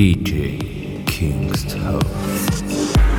DJ King's Kingstone.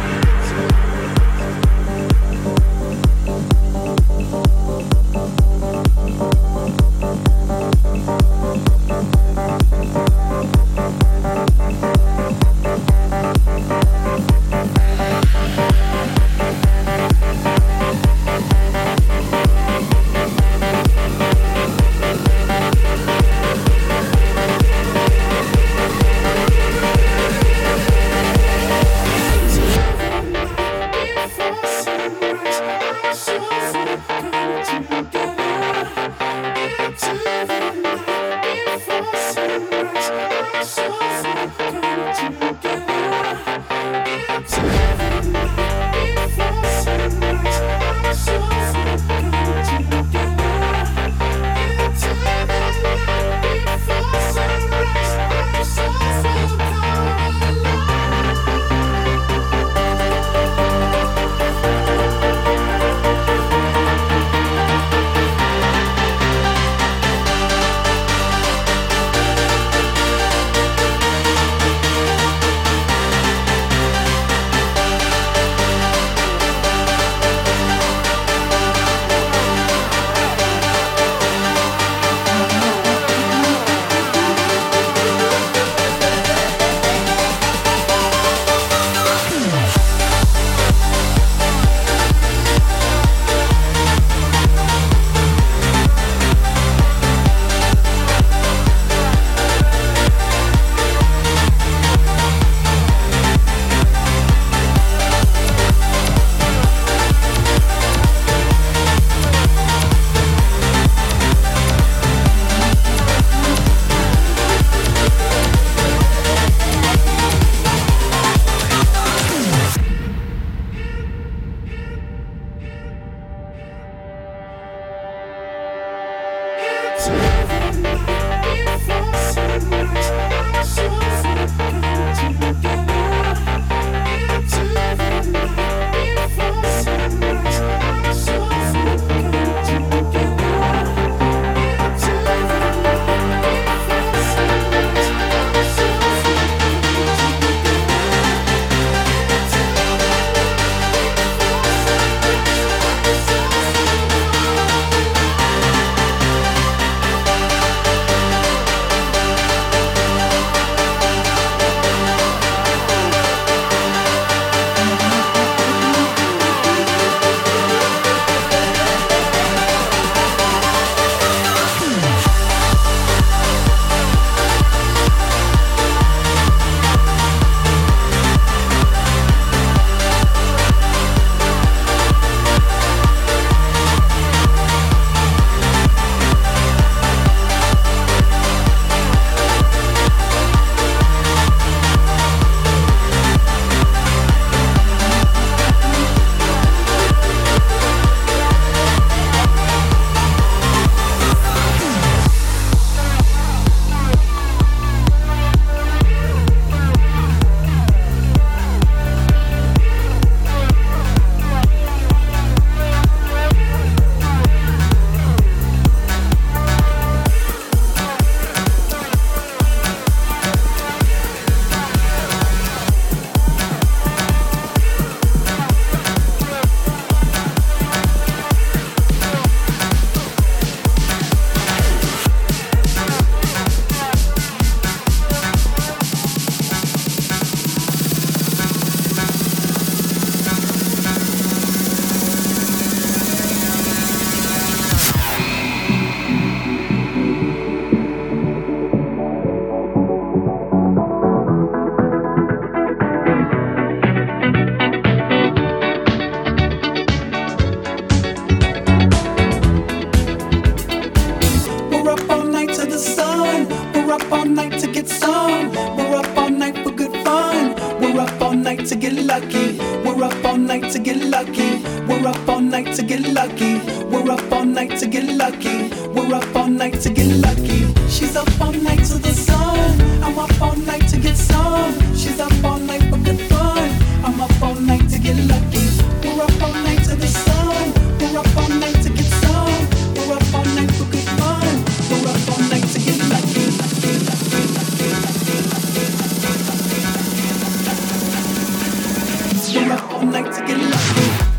Thank you.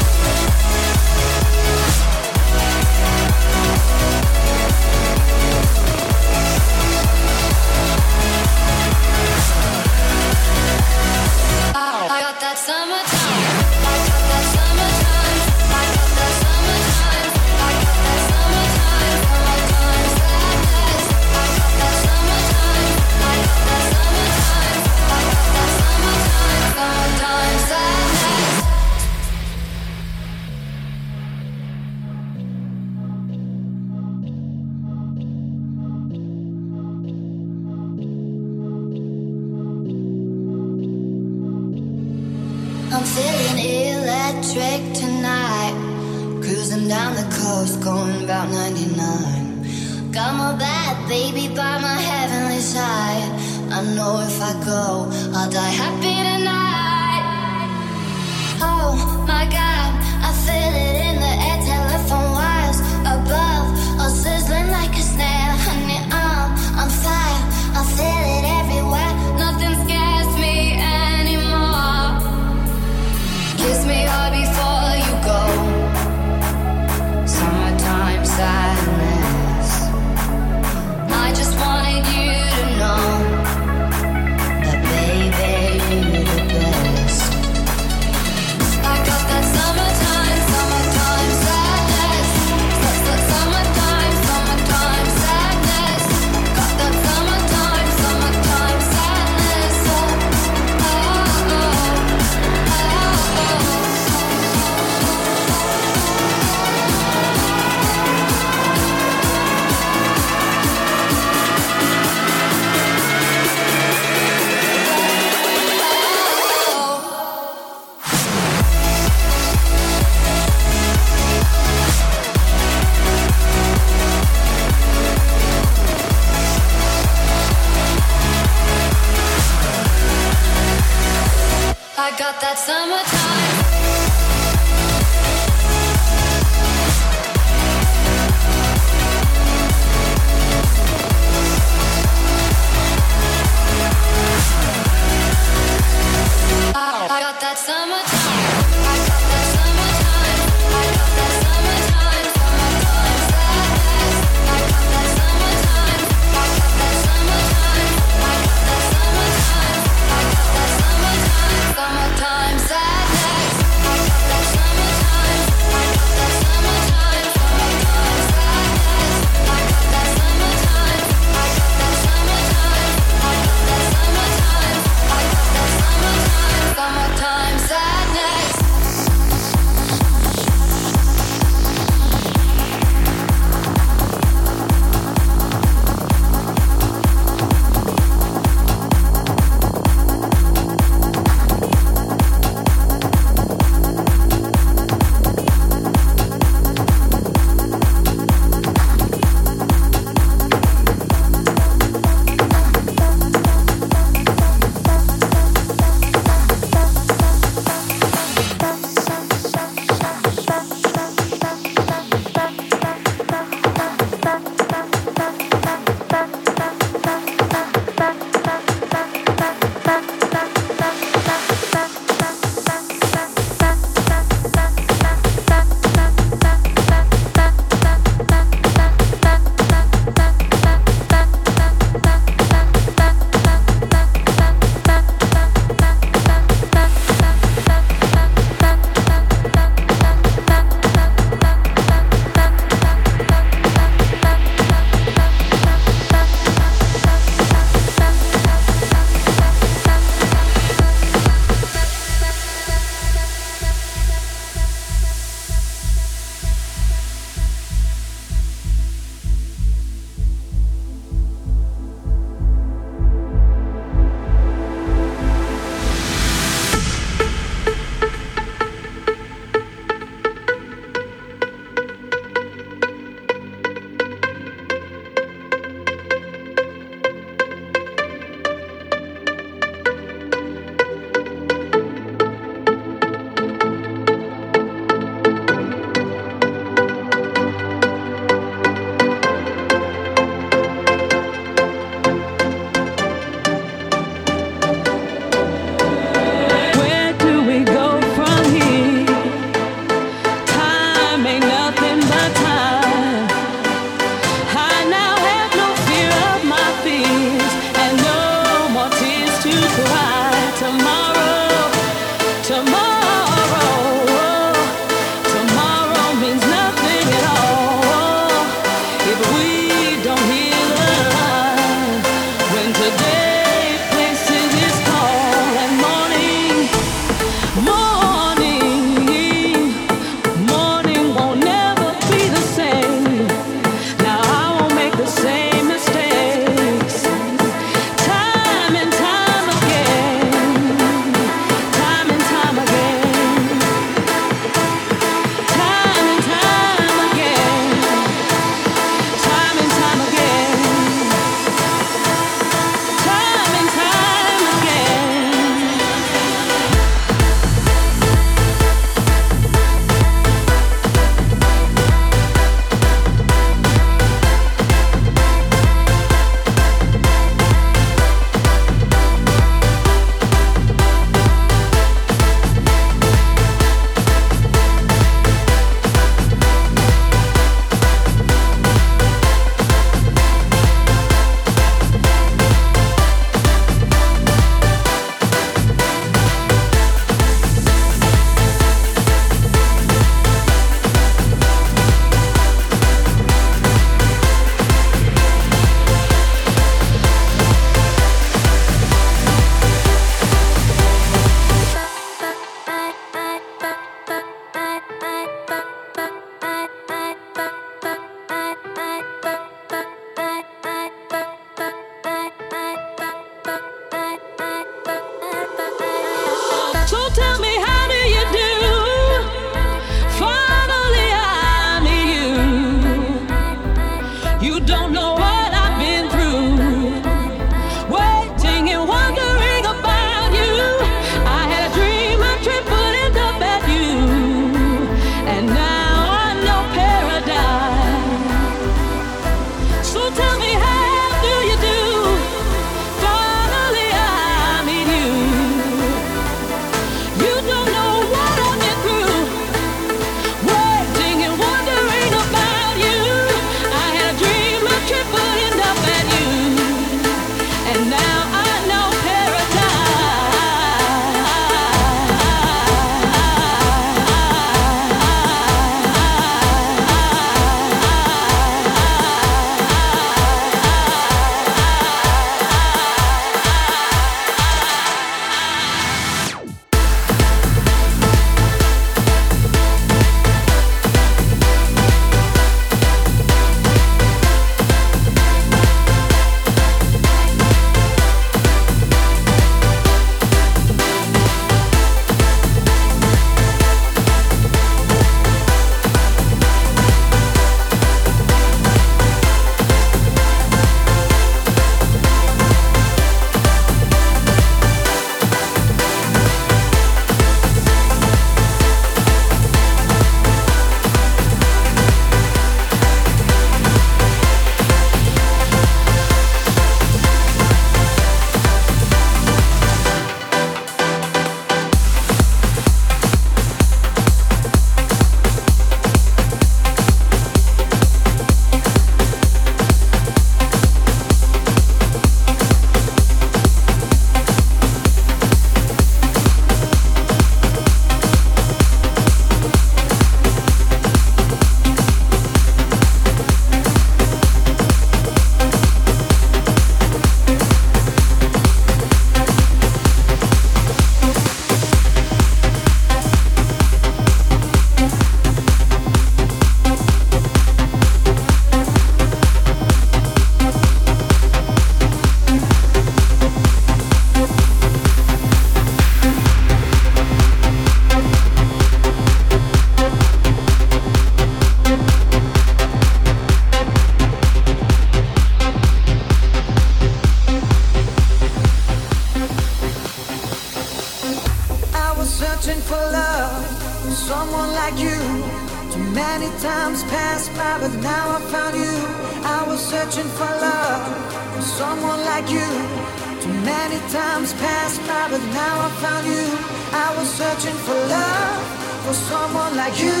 you.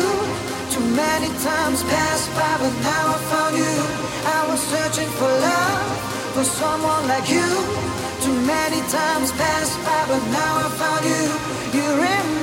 Too many times passed by, but now I found you. I was searching for love, for someone like you. Too many times passed by, but now I found you. You're remind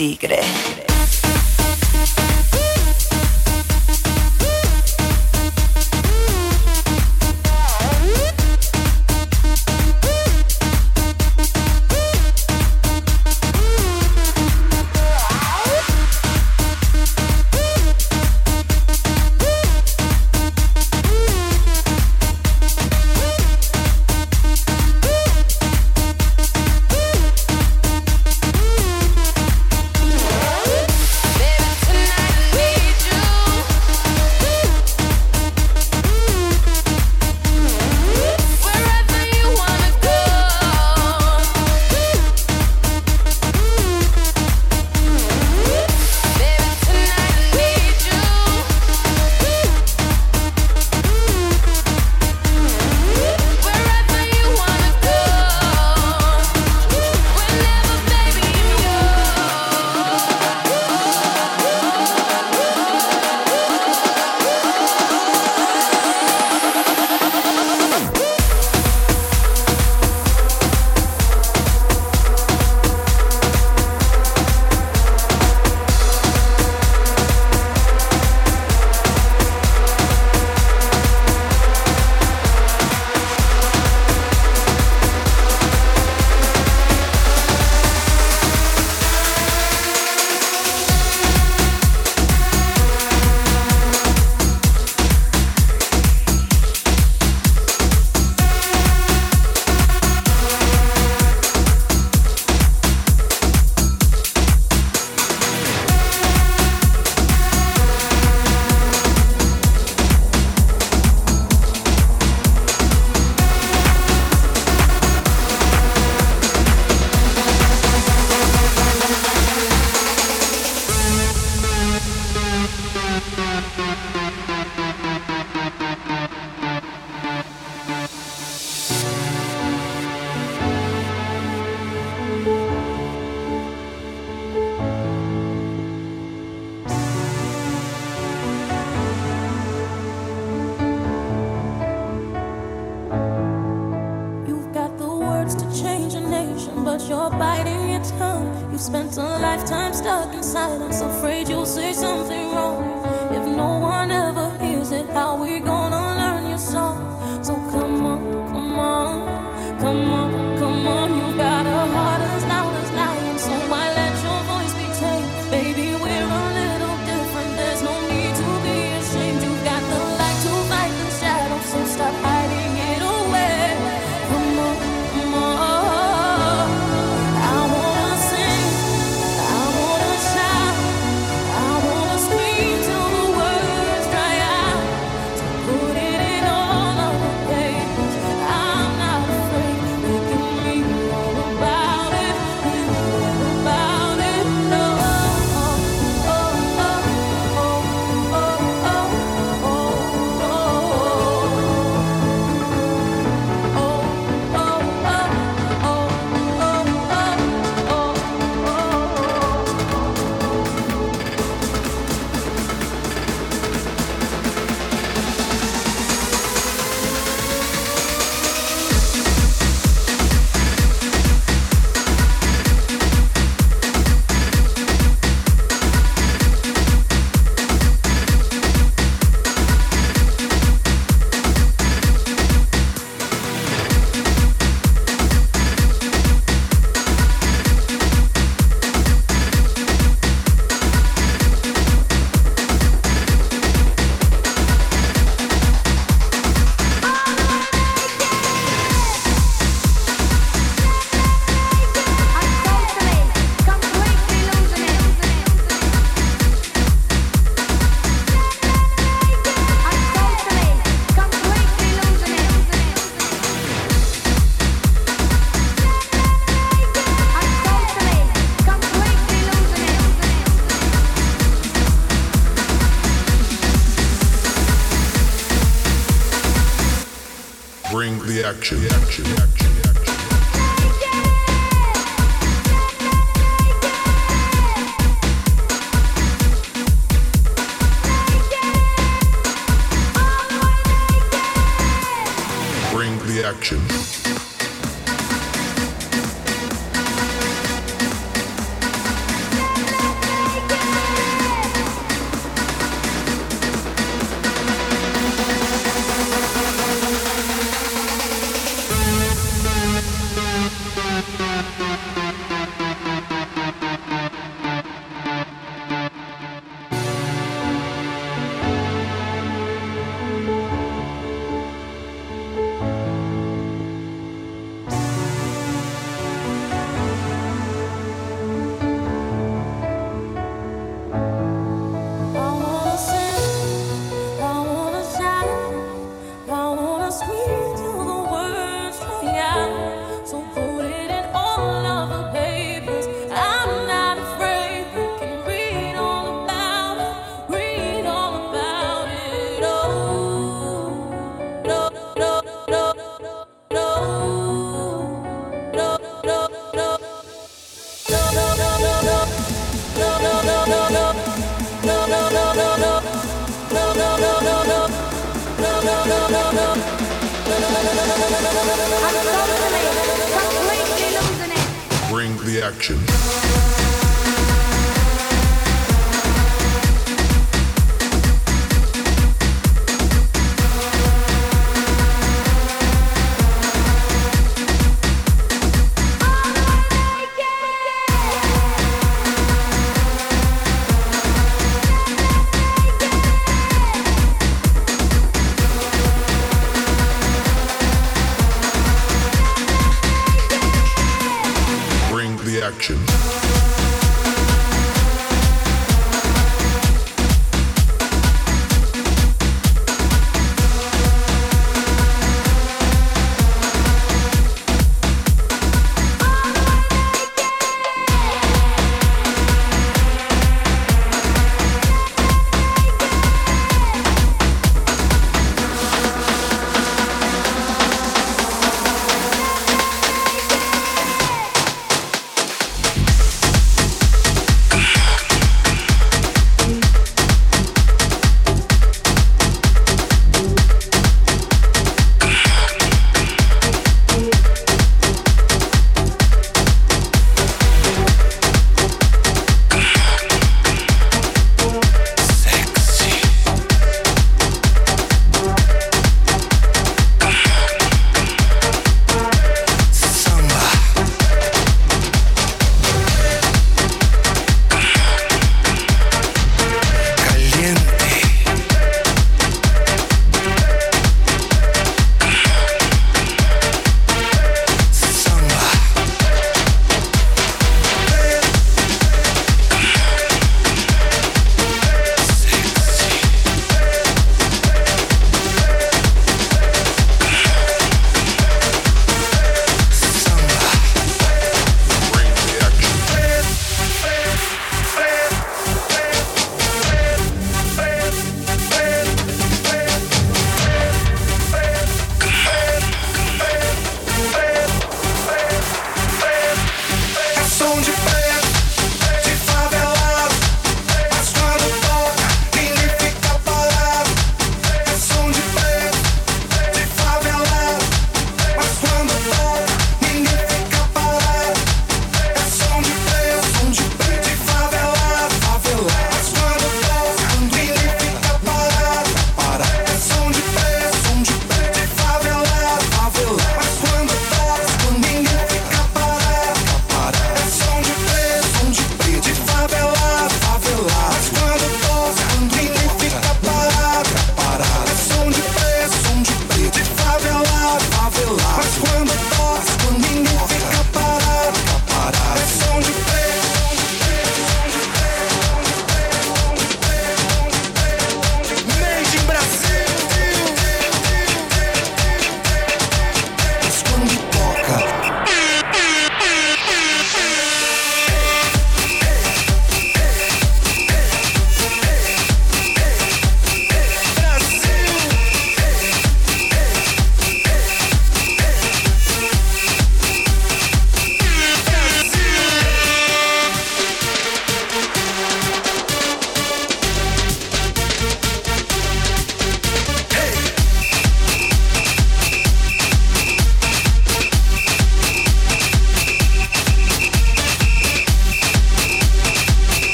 tigre. Action, action. Action.